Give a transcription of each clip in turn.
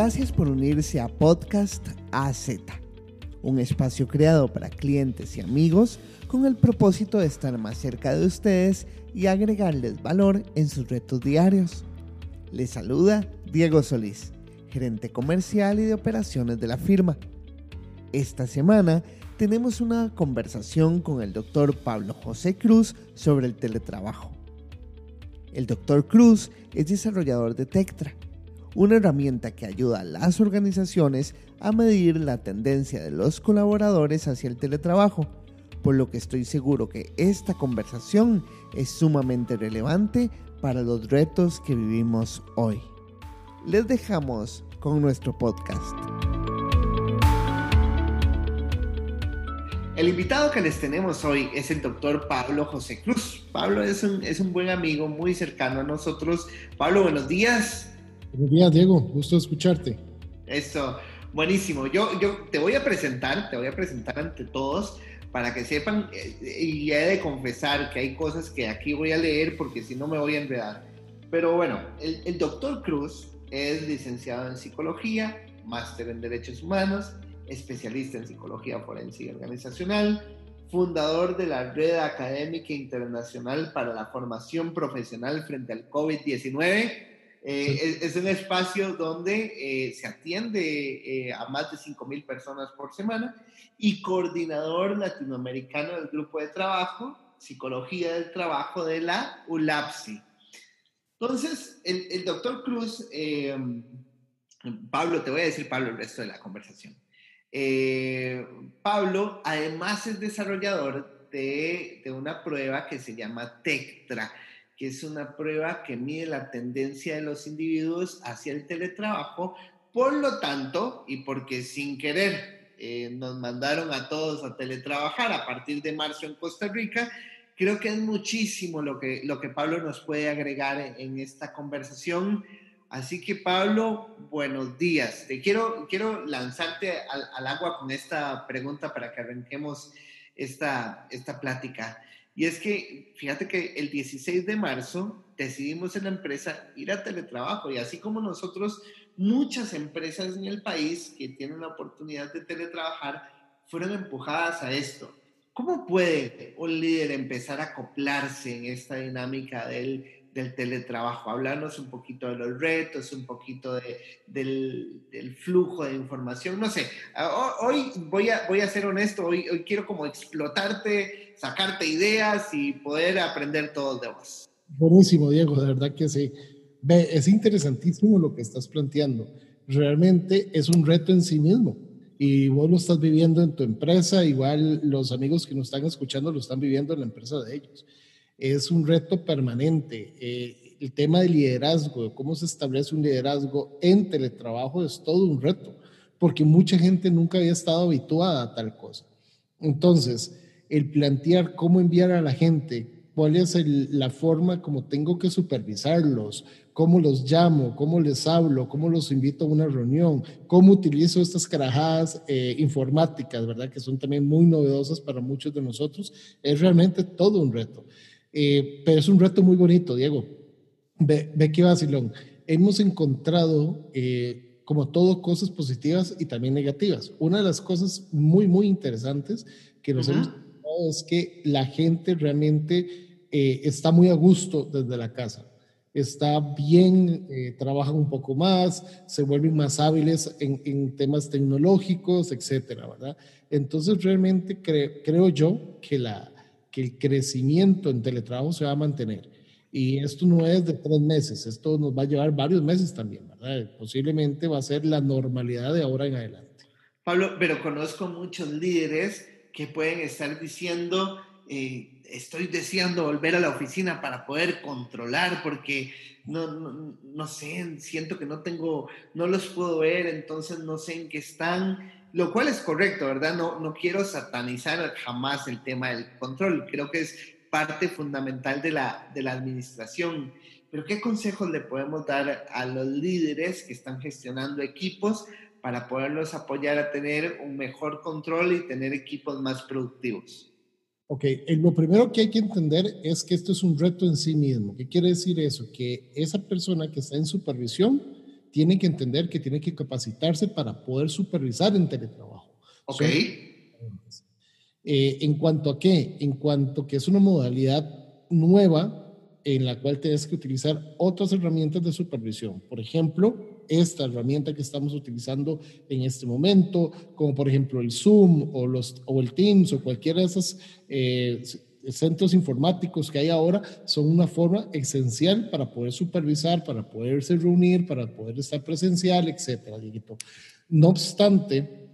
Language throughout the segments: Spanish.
Gracias por unirse a Podcast AZ, un espacio creado para clientes y amigos con el propósito de estar más cerca de ustedes y agregarles valor en sus retos diarios. Les saluda Diego Solís, gerente comercial y de operaciones de la firma. Esta semana tenemos una conversación con el doctor Pablo José Cruz sobre el teletrabajo. El doctor Cruz es desarrollador de Tectra, una herramienta que ayuda a las organizaciones a medir la tendencia de los colaboradores hacia el teletrabajo, por lo que estoy seguro que esta conversación es sumamente relevante para los retos que vivimos hoy. Les dejamos con nuestro podcast. El invitado que les tenemos hoy es el doctor Pablo José Cruz. Pablo es un, es un buen amigo muy cercano a nosotros. Pablo, buenos días. Buenos días, Diego. Gusto escucharte. Eso, buenísimo. Yo, yo te voy a presentar, te voy a presentar ante todos para que sepan eh, y he de confesar que hay cosas que aquí voy a leer porque si no me voy a enredar. Pero bueno, el, el doctor Cruz es licenciado en psicología, máster en derechos humanos, especialista en psicología forense y organizacional, fundador de la Red Académica Internacional para la Formación Profesional frente al COVID-19. Eh, es, un espacio donde eh, se atiende eh, a más de 5.000 personas por semana y coordinador latinoamericano del grupo de trabajo, Psicología del Trabajo de la ULAPSI. Entonces, el, el doctor Cruz, Pablo, te voy a decir Pablo el resto de la conversación. Eh, Pablo además es desarrollador de, una prueba que se llama TECTRA, que es una prueba que mide la tendencia de los individuos hacia el teletrabajo. Por lo tanto, y porque sin querer eh, nos mandaron a todos a teletrabajar a partir de marzo en Costa Rica, creo que es muchísimo lo que, lo que Pablo nos puede agregar en esta conversación. Así que Pablo, buenos días. Te quiero, quiero lanzarte al, agua con esta pregunta para que arranquemos esta, esta plática. Y es que, fíjate que el 16 de marzo decidimos en la empresa ir a teletrabajo y así como nosotros, muchas empresas en el país que tienen la oportunidad de teletrabajar fueron empujadas a esto. ¿Cómo puede un líder empezar a acoplarse en esta dinámica del del teletrabajo, hablarnos un poquito de los retos, un poquito de, del, del, flujo de información, no sé, hoy voy a, voy a ser honesto, hoy, hoy quiero como explotarte, sacarte ideas y poder aprender todo de vos. Buenísimo, Diego, de verdad que sí. Ve, es interesantísimo lo que estás planteando. Realmente es un reto en sí mismo y vos lo estás viviendo en tu empresa, igual los amigos que nos están escuchando lo están viviendo en la empresa de ellos es un reto permanente. Eh, el tema del liderazgo, cómo se establece un liderazgo en teletrabajo es todo un reto, porque mucha gente nunca había estado habituada a tal cosa. Entonces, el plantear cómo enviar a la gente, cuál es la forma como tengo que supervisarlos, cómo los llamo, cómo les hablo, cómo los invito a una reunión, cómo utilizo estas carajadas eh, informáticas, ¿verdad? Que son también muy novedosas para muchos de nosotros, es realmente todo un reto. Eh, pero es un reto muy bonito, Diego. Ve, ve qué vacilón. Hemos encontrado, eh, como todo, cosas positivas y también negativas. Una de las cosas muy, muy interesantes que nos hemos encontrado es que la gente realmente eh, está muy a gusto desde la casa. Está bien, trabajan un poco más, se vuelven más hábiles en, en temas tecnológicos, etcétera, ¿verdad? Entonces, realmente creo yo que la, que el crecimiento en teletrabajo se va a mantener. Y esto no es de tres meses, esto nos va a llevar varios meses también, ¿verdad? Posiblemente va a ser la normalidad de ahora en adelante. Pablo, pero conozco muchos líderes que pueden estar diciendo, eh, estoy deseando volver a la oficina para poder controlar, porque no, no, no, sé, siento que no tengo, no los puedo ver, entonces no sé en qué están lo cual es correcto, ¿verdad? No, no quiero satanizar jamás el tema del control, creo que es parte fundamental de la, de la administración. Pero ¿qué consejos le podemos dar a los líderes que están gestionando equipos para poderlos apoyar a tener un mejor control y tener equipos más productivos? Ok, eh, lo primero que hay que entender es que esto es un reto en sí mismo. ¿Qué quiere decir eso? Que esa persona que está en supervisión tiene que entender que tiene que capacitarse para poder supervisar en teletrabajo. Ok. Eh, en cuanto a qué? En cuanto que es una modalidad nueva en la cual tienes que utilizar otras herramientas de supervisión. Por ejemplo, esta herramienta que estamos utilizando en este momento, como por ejemplo el Zoom o, los, o el Teams o cualquiera de esos eh, centros informáticos que hay ahora, son una forma esencial para poder supervisar, para poderse reunir, para poder estar presencial, etcétera, No obstante,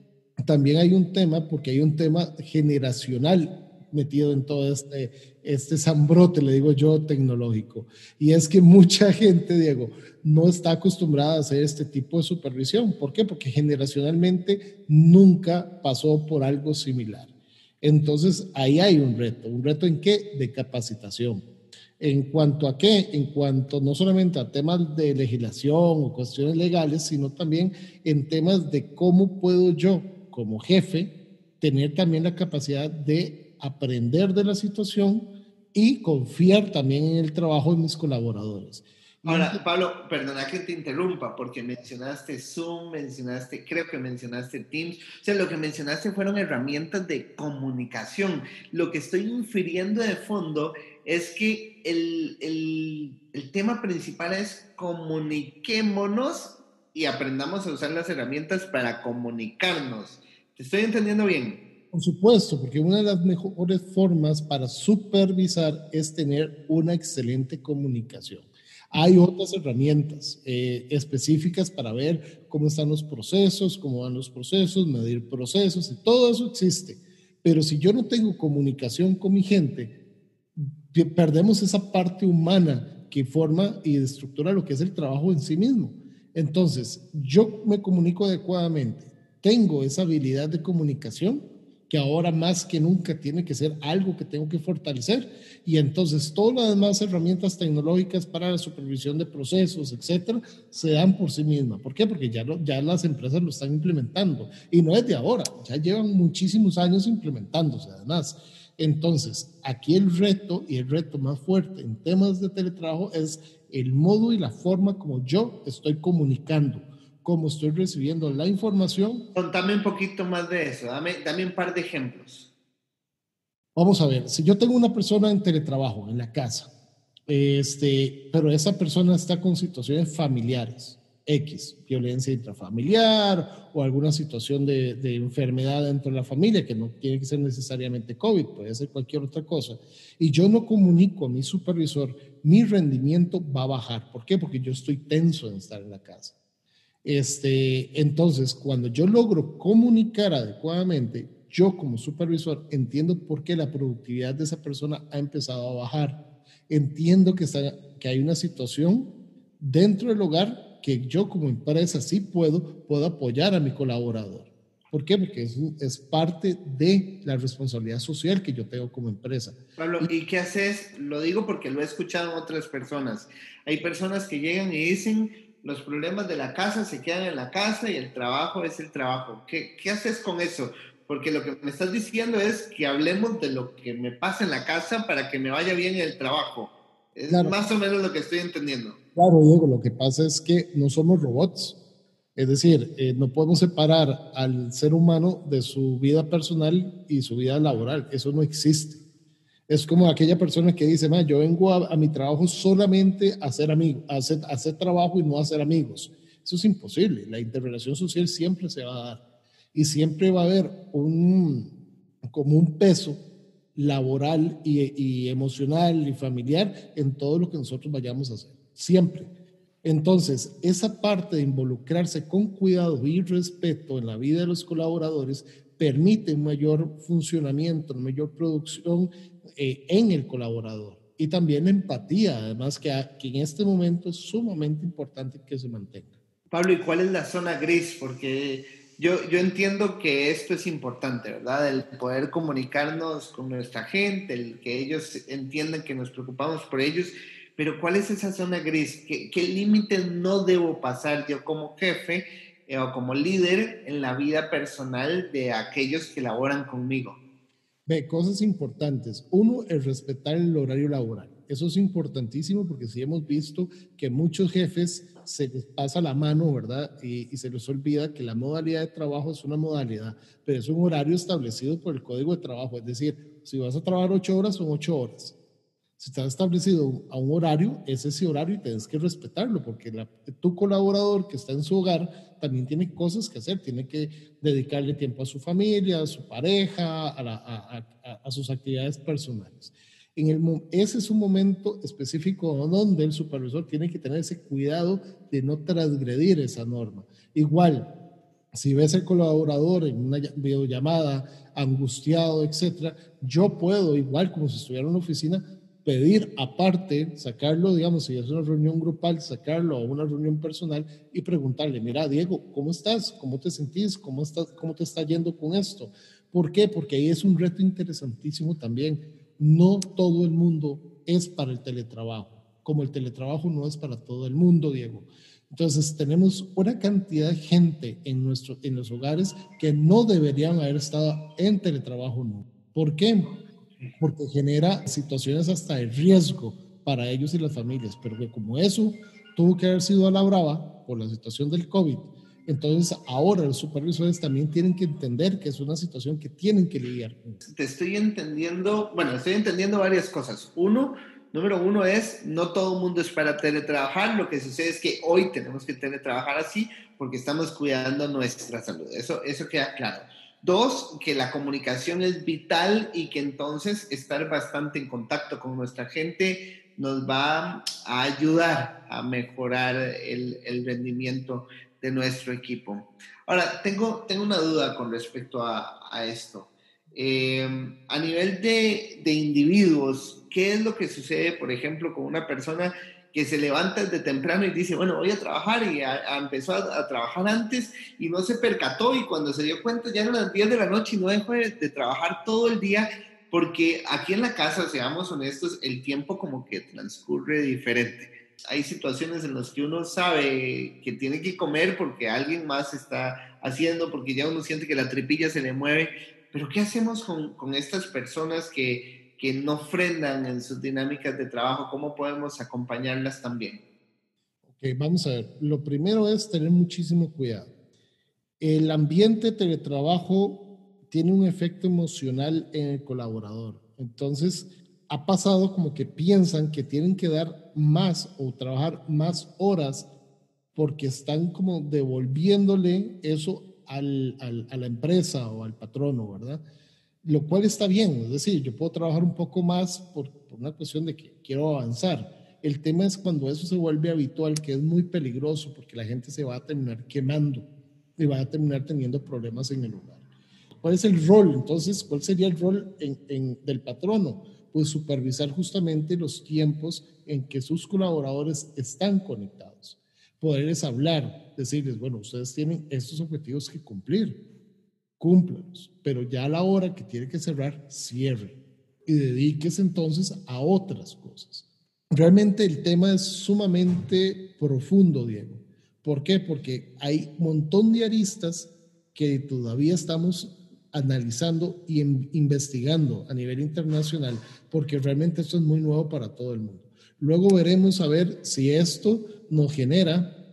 también hay un tema, porque hay un tema generacional metido en todo este, este zambrote, le digo yo, tecnológico. Y es que mucha gente, Diego, no está acostumbrada a hacer este tipo de supervisión. ¿Por qué? Porque generacionalmente nunca pasó por algo similar. Entonces, ahí hay un reto. ¿Un reto en qué? De capacitación. En cuanto a qué? En cuanto no solamente a temas de legislación o cuestiones legales, sino también en temas de cómo puedo yo, como jefe, tener también la capacidad de aprender de la situación y confiar también en el trabajo de mis colaboradores. Ahora, Pablo, perdona que te interrumpa, porque mencionaste Zoom, mencionaste, creo que mencionaste Teams, o sea, lo que mencionaste fueron herramientas de comunicación. Lo que estoy infiriendo de fondo es que el, el, el tema principal es comuniquémonos y aprendamos a usar las herramientas para comunicarnos. ¿Te estoy entendiendo bien? Por supuesto, porque una de las mejores formas para supervisar es tener una excelente comunicación. Hay otras herramientas eh, específicas para ver cómo están los procesos, cómo van los procesos, medir procesos, y todo eso existe. Pero si yo no tengo comunicación con mi gente, perdemos esa parte humana que forma y estructura lo que es el trabajo en sí mismo. Entonces, yo me comunico adecuadamente, tengo esa habilidad de comunicación, que ahora más que nunca tiene que ser algo que tengo que fortalecer. Y entonces todas las demás herramientas tecnológicas para la supervisión de procesos, etcétera, se dan por sí mismas. ¿Por qué? Porque ya, ya las empresas lo están implementando. Y no es de ahora, ya llevan muchísimos años implementándose además. Entonces, aquí el reto y el reto más fuerte en temas de teletrabajo es el modo y la forma como yo estoy comunicando cómo estoy recibiendo la información. Contame un poquito más de eso, dame, dame un par de ejemplos. Vamos a ver, si yo tengo una persona en teletrabajo en la casa, este, pero esa persona está con situaciones familiares, X, violencia intrafamiliar o alguna situación de, de, enfermedad dentro de la familia, que no tiene que ser necesariamente COVID, puede ser cualquier otra cosa, y yo no comunico a mi supervisor, mi rendimiento va a bajar. ¿Por qué? Porque yo estoy tenso en estar en la casa. Este, entonces, cuando yo logro comunicar adecuadamente, yo como supervisor entiendo por qué la productividad de esa persona ha empezado a bajar. Entiendo que, está, que hay una situación dentro del hogar que yo como empresa sí puedo, puedo apoyar a mi colaborador. ¿Por qué? Porque es, es parte de la responsabilidad social que yo tengo como empresa. Pablo, ¿y qué haces? Lo digo porque lo he escuchado en otras personas. Hay personas que llegan y dicen, los problemas de la casa se quedan en la casa y el trabajo es el trabajo. ¿Qué, qué haces con eso? Porque lo que me estás diciendo es que hablemos de lo que me pasa en la casa para que me vaya bien el trabajo. Es más o menos lo que estoy entendiendo. Claro, Diego, lo que pasa es que no somos robots. Es decir, eh, no podemos separar al ser humano de su vida personal y su vida laboral. Eso no existe. Es como aquella persona que dice, yo vengo a, mi trabajo solamente a hacer, amigos, a hacer, trabajo y no a hacer amigos. Eso es imposible. La interrelación social siempre se va a dar y siempre va a haber un, como un peso laboral y, y, emocional y familiar en todo lo que nosotros vayamos a hacer. Siempre. Entonces, esa parte de involucrarse con cuidado y respeto en la vida de los colaboradores permite un mayor funcionamiento, una mayor producción eh, en el colaborador y también empatía, además que, que en este momento es sumamente importante que se mantenga. Pablo, ¿y cuál es la zona gris? Porque yo, yo entiendo que esto es importante, ¿verdad? El poder comunicarnos con nuestra gente, el que ellos entiendan que nos preocupamos por ellos, pero ¿cuál es esa zona gris? ¿Qué, qué límites no debo pasar yo como jefe eh, o como líder en la vida personal de aquellos que laboran conmigo? Ve, cosas importantes. Uno, el respetar el horario laboral. Eso es importantísimo porque sí hemos visto que muchos jefes se les pasa la mano, ¿verdad? Y, y, se les olvida que la modalidad de trabajo es una modalidad, pero es un horario establecido por el código de trabajo. Es decir, si vas a trabajar ocho horas, son ocho horas. Si has establecido a un horario, es ese horario y tienes que respetarlo, porque tu colaborador que está en su hogar también tiene cosas que hacer, tiene que dedicarle tiempo a su familia, a su pareja, a, sus actividades personales. En el, ese es un momento específico donde el supervisor tiene que tener ese cuidado de no transgredir esa norma. Igual, si ves al colaborador en una videollamada angustiado, etcétera, yo puedo, igual como si estuviera en una oficina, pedir aparte, sacarlo, digamos, si es una reunión grupal, sacarlo a una reunión personal y preguntarle, mira, Diego, ¿cómo estás? ¿Cómo te sentís? ¿Cómo, estás, cómo te está yendo con esto? ¿Por qué? Porque ahí es un reto interesantísimo también. No todo el mundo es para el teletrabajo, como el teletrabajo no es para todo el mundo, Diego. Entonces, tenemos una cantidad de gente en, nuestro, en los hogares que no deberían haber estado en teletrabajo, no. ¿Por qué? Porque genera situaciones hasta de riesgo para ellos y las familias, pero que como eso tuvo que haber sido a la brava por la situación del COVID, entonces ahora los supervisores también tienen que entender que es una situación que tienen que lidiar. Te estoy entendiendo, bueno, estoy entendiendo varias cosas. Uno, número uno es, no todo el mundo es para teletrabajar, lo que sucede es que hoy tenemos que teletrabajar así porque estamos cuidando nuestra salud. Eso, eso queda claro. Dos, que la comunicación es vital y que entonces estar bastante en contacto con nuestra gente nos va a ayudar a mejorar el, rendimiento de nuestro equipo. Ahora, tengo, tengo una duda con respecto a, a esto. Eh, a nivel de, de individuos, ¿qué es lo que sucede, por ejemplo, con una persona que se levanta desde temprano y dice, bueno, voy a trabajar y empezó a, trabajar antes y no se percató y cuando se dio cuenta ya eran las 10 de la noche y no dejó de, trabajar todo el día porque aquí en la casa, seamos honestos, el tiempo como que transcurre diferente. Hay situaciones en las que uno sabe que tiene que comer porque alguien más está haciendo, porque ya uno siente que la tripilla se le mueve, pero ¿qué hacemos con, con estas personas que que no frenan en sus dinámicas de trabajo, ¿cómo podemos acompañarlas también? Ok, vamos a ver. Lo primero es tener muchísimo cuidado. El ambiente de teletrabajo tiene un efecto emocional en el colaborador. Entonces, ha pasado como que piensan que tienen que dar más o trabajar más horas porque están como devolviéndole eso al, al, a la empresa o al patrono, ¿verdad? Lo cual está bien, es decir, yo puedo trabajar un poco más por, una cuestión de que quiero avanzar. El tema es cuando eso se vuelve habitual, que es muy peligroso porque la gente se va a terminar quemando y va a terminar teniendo problemas en el hogar. ¿Cuál es el rol? Entonces, ¿cuál sería el rol del patrono? Pues supervisar justamente los tiempos en que sus colaboradores están conectados. Poderles hablar, decirles, bueno, ustedes tienen estos objetivos que cumplir cúmplalos, pero ya a la hora que tiene que cerrar, cierre y dedíquese entonces a otras cosas. Realmente el tema es sumamente profundo, Diego. ¿Por qué? Porque hay un montón de aristas que todavía estamos analizando y investigando a nivel internacional, porque realmente esto es muy nuevo para todo el mundo. Luego veremos a ver si esto nos genera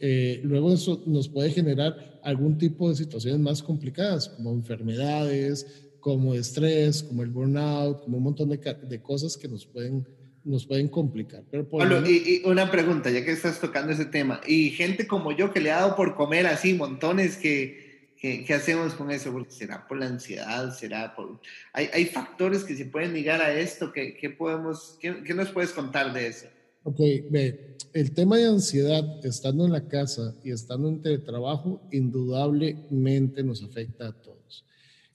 eh, luego eso nos puede generar algún tipo de situaciones más complicadas, como enfermedades, como estrés, como el burnout, como un montón de, de cosas que nos pueden, nos pueden complicar. Pero y, una pregunta, ya que estás tocando ese tema, y gente como yo que le ha dado por comer así montones, que, ¿qué hacemos con eso? ¿Será por la ansiedad? ¿Será por...? Hay, hay factores que se pueden ligar a esto, ¿qué, qué podemos, qué, qué nos puedes contar de eso? Ok, ve, el tema de ansiedad, estando en la casa y estando en teletrabajo, indudablemente nos afecta a todos.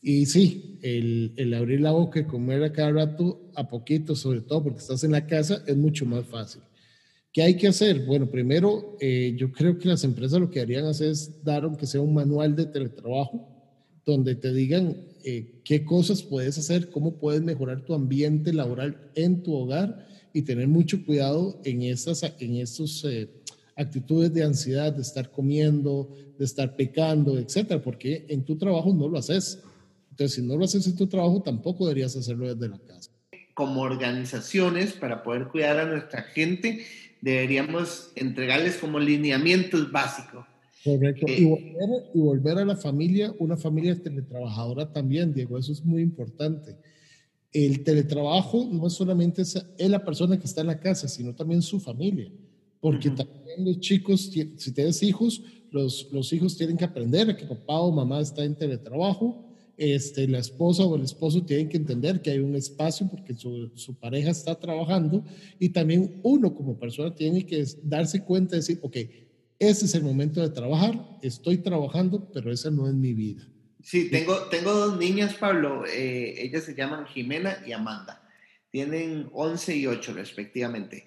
Y sí, el, el, abrir la boca y comer a cada rato, a poquito, sobre todo porque estás en la casa, es mucho más fácil. ¿Qué hay que hacer? Bueno, primero, eh, yo creo que las empresas lo que harían hacer es dar, aunque sea un manual de teletrabajo, donde te digan eh, qué cosas puedes hacer, cómo puedes mejorar tu ambiente laboral en tu hogar y tener mucho cuidado en estas en estos, eh, actitudes de ansiedad, de estar comiendo, de estar pecando, etcétera, porque en tu trabajo no lo haces. Entonces, si no lo haces en tu trabajo, tampoco deberías hacerlo desde la casa. como organizaciones, para poder cuidar a nuestra gente, deberíamos entregarles como lineamientos básicos. Correcto. y, volver, y volver a la familia, una familia teletrabajadora también, Diego, eso es muy importante. El teletrabajo no es solamente es la persona que está en la casa, sino también su familia. Porque también los chicos, si tienes hijos, los, los hijos tienen que aprender que papá o mamá está en teletrabajo este, la esposa o el esposo tienen que entender que hay un espacio porque su, su, pareja está trabajando y también uno como persona tiene que darse cuenta y decir, ok, ese es el momento de trabajar, estoy trabajando, pero esa no es mi vida. Sí, tengo, tengo dos niñas, Pablo, eh, ellas se llaman Jimena y Amanda, tienen 11 y 8 respectivamente.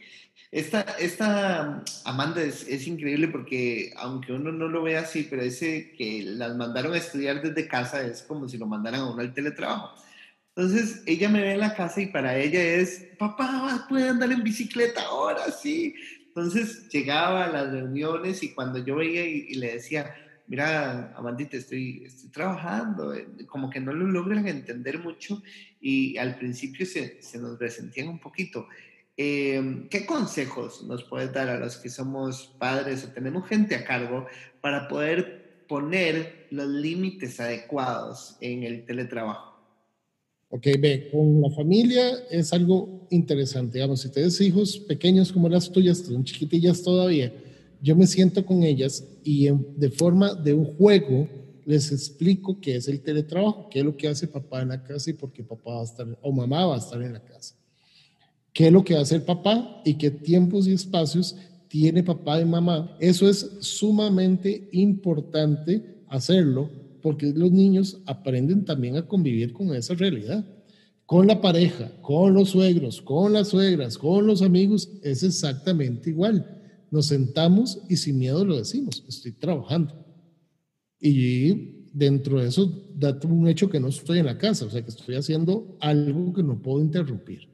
Esta, esta Amanda es, es, increíble porque, aunque uno no lo vea así, pero ese que las mandaron a estudiar desde casa es como si lo mandaran a uno al teletrabajo. Entonces, ella me ve en la casa y para ella es, papá, puede andar en bicicleta ahora, sí. Entonces, llegaba a las reuniones y cuando yo veía y, le decía, mira, Amandita, estoy, estoy trabajando, eh, como que no lo logran entender mucho y al principio se, se nos resentían un poquito. Em, ¿Qué consejos nos puedes dar a los que somos padres o tenemos gente a cargo para poder poner los límites adecuados en el teletrabajo? Ok, ve, con la familia es algo interesante. Digamos, si tienes hijos pequeños como las tuyas, son chiquitillas todavía, yo me siento con ellas y de forma de un juego les explico qué es el teletrabajo, qué es lo que hace papá en la casa y por qué papá va a estar o mamá va a estar en la casa qué es lo que va a hacer papá y qué tiempos y espacios tiene papá y mamá. Eso es sumamente importante hacerlo porque los niños aprenden también a convivir con esa realidad. Con la pareja, con los suegros, con las suegras, con los amigos, es exactamente igual. Nos sentamos y sin miedo lo decimos, estoy trabajando. Y dentro de eso, da un hecho que no estoy en la casa, o sea que estoy haciendo algo que no puedo interrumpir.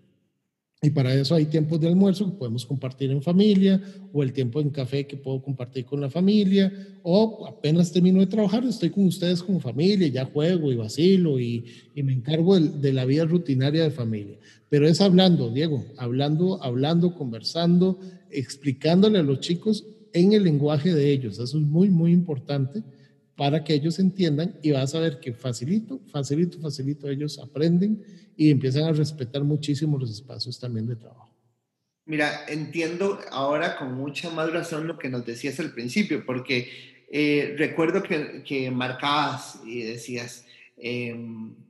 Y para eso hay tiempos de almuerzo que podemos compartir en familia, o el tiempo en café que puedo compartir con la familia, o apenas termino de trabajar, estoy con ustedes como familia, ya juego y vacilo y, y me encargo de, de, la vida rutinaria de familia. Pero es hablando, Diego, hablando, hablando, conversando, explicándole a los chicos en el lenguaje de ellos. Eso es muy, muy importante para que ellos entiendan y vas a ver que facilito, facilito, facilito ellos aprenden y empiezan a respetar muchísimo los espacios también de trabajo. Mira, entiendo ahora con mucha más razón lo que nos decías al principio, porque eh, recuerdo que, que, marcabas y decías, eh,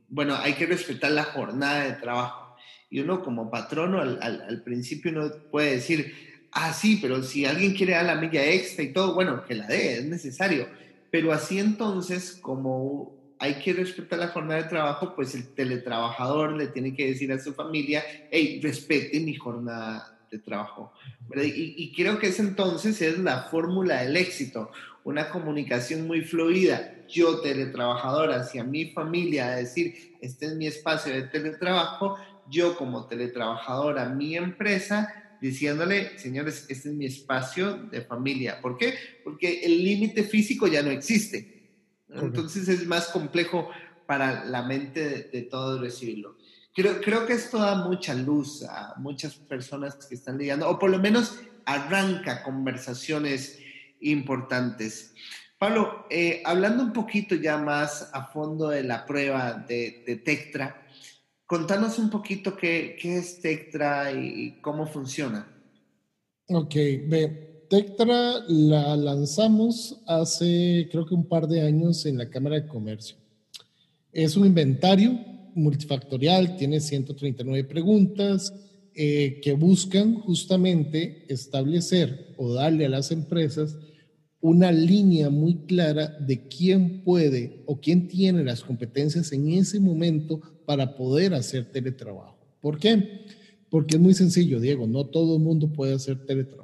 bueno, hay que respetar la jornada de trabajo. Y uno como patrono al, principio no puede decir, ah, sí, pero si alguien quiere dar la milla extra y todo, bueno, que la dé, es necesario. Pero así entonces, como hay que respetar la jornada de trabajo, pues el teletrabajador le tiene que decir a su familia, hey, respete mi jornada de trabajo. Y, creo que ese entonces es la fórmula del éxito, una comunicación muy fluida. Yo, teletrabajador, hacia mi familia, a decir, este es mi espacio de teletrabajo, yo como teletrabajador a mi empresa, diciéndole, señores, este es mi espacio de familia. ¿Por qué? Porque el límite físico ya no existe entonces es más complejo para la mente de, todos recibirlo. Creo, creo que esto da mucha luz a muchas personas que están lidiando, o por lo menos arranca conversaciones importantes. Pablo, eh, hablando un poquito ya más a fondo de la prueba de, de Tectra, contanos un poquito qué, qué es Tectra y, cómo funciona. Ok, ve, Tectra la lanzamos hace creo que un par de años en la Cámara de Comercio. Es un inventario multifactorial, tiene 139 preguntas eh, que buscan justamente establecer o darle a las empresas una línea muy clara de quién puede o quién tiene las competencias en ese momento para poder hacer teletrabajo. ¿Por qué? Porque es muy sencillo, Diego, no todo el mundo puede hacer teletrabajo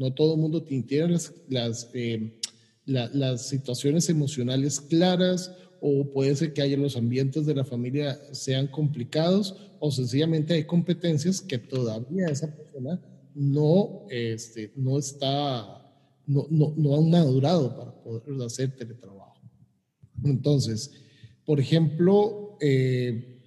no todo el mundo tiene las, las, eh, las situaciones emocionales claras o puede ser que haya los ambientes de la familia sean complicados o sencillamente hay competencias que todavía esa persona no, este, no está, no, no, no han madurado para poder hacer teletrabajo. Entonces, por ejemplo, eh,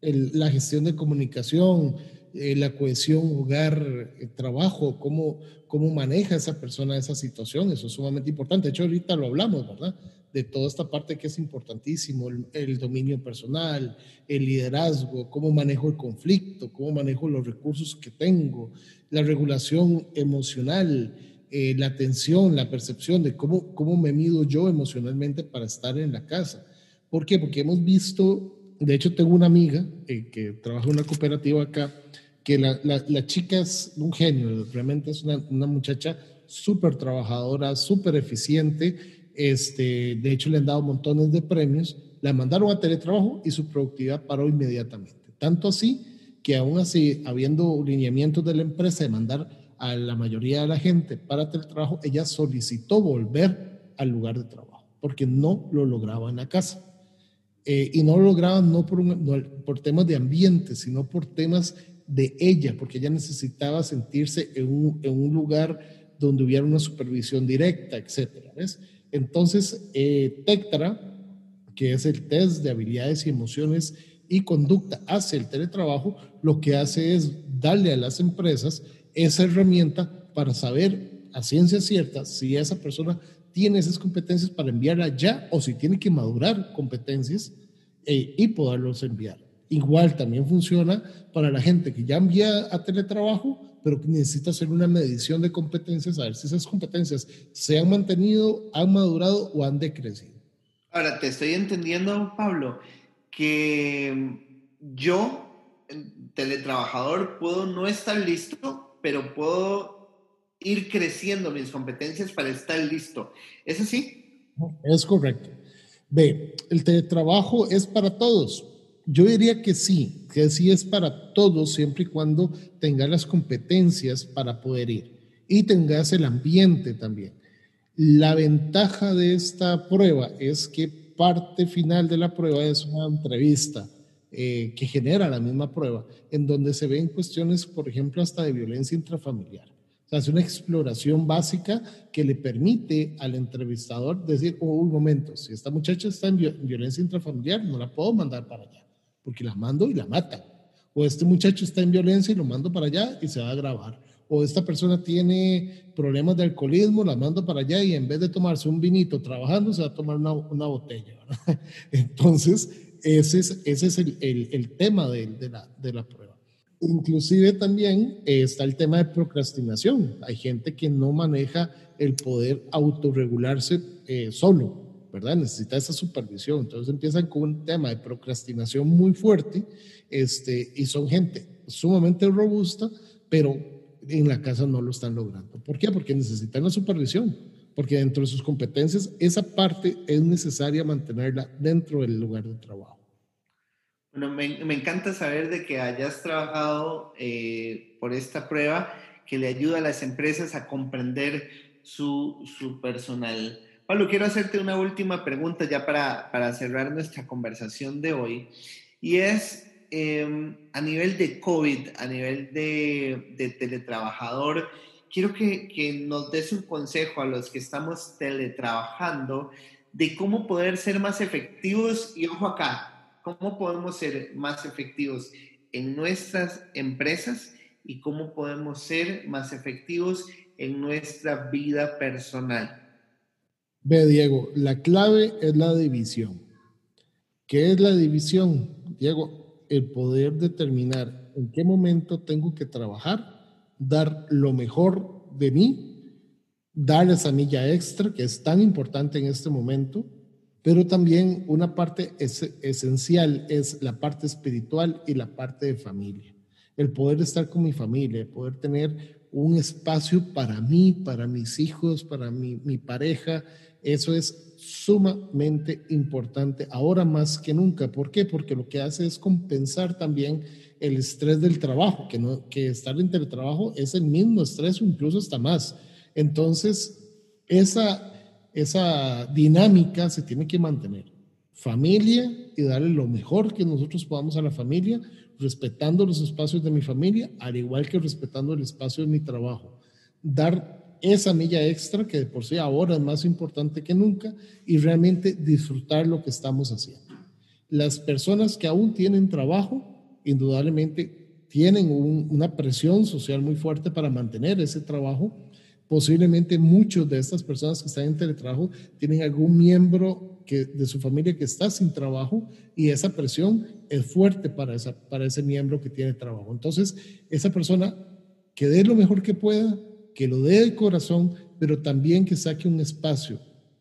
la gestión de comunicación, eh, la cohesión hogar-trabajo, eh, cómo, cómo maneja esa persona esa situación, eso es sumamente importante. De hecho, ahorita lo hablamos, ¿verdad? De toda esta parte que es importantísimo, el, dominio personal, el liderazgo, cómo manejo el conflicto, cómo manejo los recursos que tengo, la regulación emocional, eh, la atención, la percepción de cómo, cómo me mido yo emocionalmente para estar en la casa. ¿Por qué? Porque hemos visto, de hecho tengo una amiga que trabaja en una cooperativa acá, que la, la, chica es un genio, realmente es una, una muchacha súper trabajadora, súper eficiente. Este, de hecho, le han dado montones de premios. La mandaron a teletrabajo y su productividad paró inmediatamente. Tanto así que aún así, habiendo lineamientos de la empresa de mandar a la mayoría de la gente para teletrabajo, ella solicitó volver al lugar de trabajo porque no lo lograba en la casa. Eh, y no lo lograba no por, no por temas de ambiente, sino por temas de ella, porque ella necesitaba sentirse en un, un lugar donde hubiera una supervisión directa, etcétera. Entonces, eh, Tectra, que es el test de habilidades y emociones y conducta hacia el teletrabajo, lo que hace es darle a las empresas esa herramienta para saber a ciencia cierta si esa persona tiene esas competencias para enviarla ya o si tiene que madurar competencias eh, y poderlos enviar. Igual también funciona para la gente que ya envía a teletrabajo, pero que necesita hacer una medición de competencias, a ver si esas competencias se han mantenido, han madurado o han decrecido. Ahora, te estoy entendiendo, Pablo, que yo, teletrabajador, puedo no estar listo, pero puedo ir creciendo mis competencias para estar listo. ¿Es así? Es correcto. Ve, el teletrabajo es para todos yo diría que sí, que sí es para todos siempre y cuando tengas las competencias para poder ir y tengas el ambiente también. La ventaja de esta prueba es que parte final de la prueba es una entrevista eh, que genera la misma prueba, en donde se ven cuestiones, por ejemplo, hasta de violencia intrafamiliar. O sea, es una exploración básica que le permite al entrevistador decir, oh, un momento, si esta muchacha está en violencia intrafamiliar, no la puedo mandar para allá porque la mando y la matan. O este muchacho está en violencia y lo mando para allá y se va a grabar. O esta persona tiene problemas de alcoholismo, la mando para allá y en vez de tomarse un vinito trabajando, se va a tomar una, una botella. Entonces, ese es, ese es el, el, el tema de, de, la, de la prueba. Inclusive también está el tema de procrastinación. Hay gente que no maneja el poder autorregularse eh, solo. ¿verdad? Necesita esa supervisión. Entonces empiezan con un tema de procrastinación muy fuerte este, y son gente sumamente robusta, pero en la casa no lo están logrando. ¿Por qué? Porque necesitan la supervisión, porque dentro de sus competencias esa parte es necesaria mantenerla dentro del lugar de trabajo. Bueno, me, me encanta saber de que hayas trabajado eh, por esta prueba que le ayuda a las empresas a comprender su, su personal. Pablo, quiero hacerte una última pregunta ya para, para cerrar nuestra conversación de hoy. Y es, em, a nivel de COVID, a nivel de, de teletrabajador, quiero que, que, nos des un consejo a los que estamos teletrabajando de cómo poder ser más efectivos y ojo acá, cómo podemos ser más efectivos en nuestras empresas y cómo podemos ser más efectivos en nuestra vida personal. Ve, Diego, la clave es la división. ¿Qué es la división? Diego, el poder determinar en qué momento tengo que trabajar, dar lo mejor de mí, dar esa milla extra que es tan importante en este momento, pero también una parte es, esencial es la parte espiritual y la parte de familia. El poder estar con mi familia, el poder tener un espacio para mí, para mis hijos, para mi, mi pareja, eso es sumamente importante ahora más que nunca. ¿Por qué? Porque lo que hace es compensar también el estrés del trabajo, que, no, que estar en teletrabajo es el mismo estrés o incluso hasta más. Entonces, esa, esa dinámica se tiene que mantener. Familia y darle lo mejor que nosotros podamos a la familia, respetando los espacios de mi familia, al igual que respetando el espacio de mi trabajo. Dar esa milla extra que de por sí ahora es más importante que nunca y realmente disfrutar lo que estamos haciendo. Las personas que aún tienen trabajo, indudablemente tienen una presión social muy fuerte para mantener ese trabajo. Posiblemente muchos de estas personas que están en teletrabajo tienen algún miembro de su familia que está sin trabajo y esa presión es fuerte para, para ese miembro que tiene trabajo. Entonces, esa persona que dé lo mejor que pueda, que lo dé de corazón, pero también que saque un espacio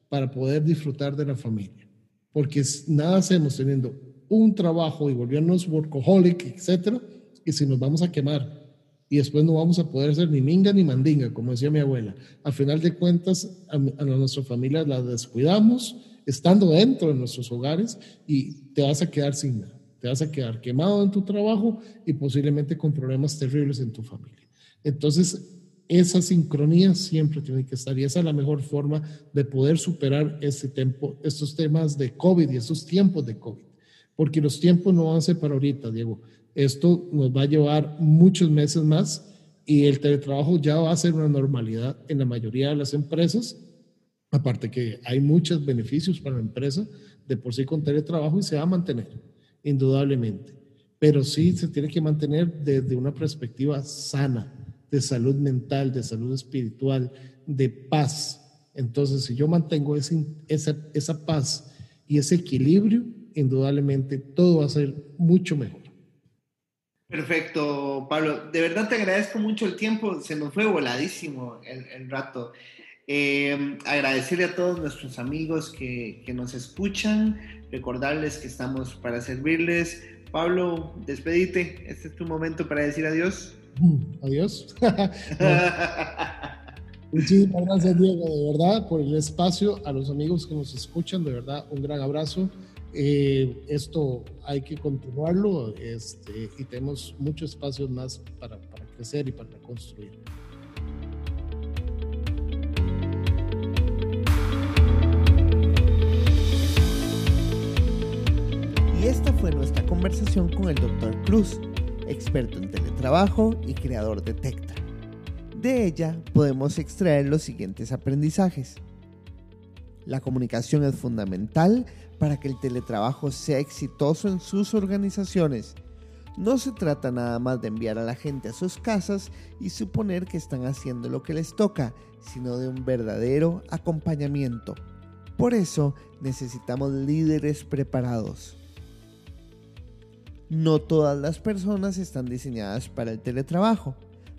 para poder disfrutar de la familia. Porque nada hacemos teniendo un trabajo y volvernos workaholic, etcétera, y si nos vamos a quemar y después no vamos a poder hacer ni minga ni mandinga, como decía mi abuela. Al final de cuentas, a, a nuestra familia la descuidamos estando dentro de nuestros hogares y te vas a quedar sin nada. Te vas a quedar quemado en tu trabajo y posiblemente con problemas terribles en tu familia. Entonces, esa sincronía siempre tiene que estar y esa es la mejor forma de poder superar este tiempo, estos temas de COVID y estos tiempos de COVID. Porque los tiempos no van a ser para ahorita, Diego. Esto nos va a llevar muchos meses más y el teletrabajo ya va a ser una normalidad en la mayoría de las empresas. Aparte que hay muchos beneficios para la empresa de por sí con teletrabajo y se va a mantener, indudablemente. Pero sí se tiene que mantener desde una perspectiva sana de salud mental, de salud espiritual, de paz. Entonces, si yo mantengo ese, esa, esa paz y ese equilibrio, indudablemente todo va a ser mucho mejor. Perfecto, Pablo. De verdad te agradezco mucho el tiempo. Se nos fue voladísimo el, el rato. Eh, agradecerle a todos nuestros amigos que, que, nos escuchan, recordarles que estamos para servirles. Pablo, despedite. Este es tu momento para decir adiós. Adiós. Muchísimas gracias, Diego, de verdad, por el espacio. A los amigos que nos escuchan, de verdad, un gran abrazo. Eh, esto hay que continuarlo este, y tenemos muchos espacios más para, para crecer y para construir. Y esta fue nuestra conversación con el Dr. Cruz experto en teletrabajo y creador de Tectra. De ella podemos extraer los siguientes aprendizajes. La comunicación es fundamental para que el teletrabajo sea exitoso en sus organizaciones. No se trata nada más de enviar a la gente a sus casas y suponer que están haciendo lo que les toca, sino de un verdadero acompañamiento. Por eso necesitamos líderes preparados. No todas las personas están diseñadas para el teletrabajo.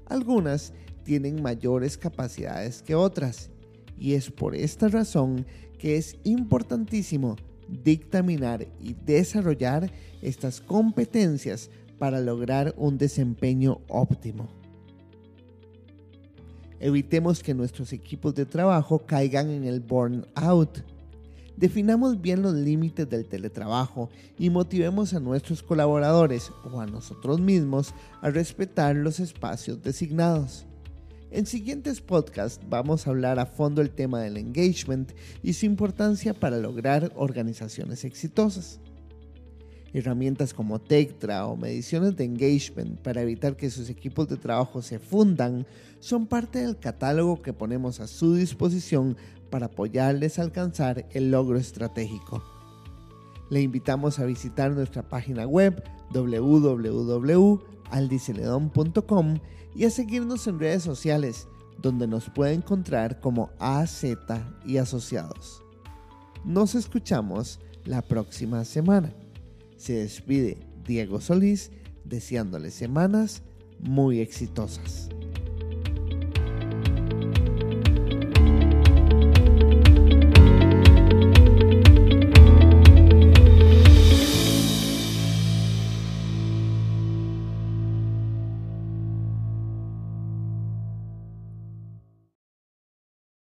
Algunas tienen mayores capacidades que otras. Y es por esta razón que es importantísimo dictaminar y desarrollar estas competencias para lograr un desempeño óptimo. Evitemos que nuestros equipos de trabajo caigan en el burnout Definamos bien los límites del teletrabajo y motivemos a nuestros colaboradores o a nosotros mismos a respetar los espacios designados. En siguientes podcasts vamos a hablar a fondo el tema del engagement y su importancia para lograr organizaciones exitosas. Herramientas como Tectra o mediciones de engagement para evitar que sus equipos de trabajo se fundan son parte del catálogo que ponemos a su disposición para apoyarles a alcanzar el logro estratégico. Le invitamos a visitar nuestra página web www.aldiceledon.com y a seguirnos en redes sociales donde nos puede encontrar como AZ y asociados. Nos escuchamos la próxima semana. Se despide Diego Solís deseándole semanas muy exitosas.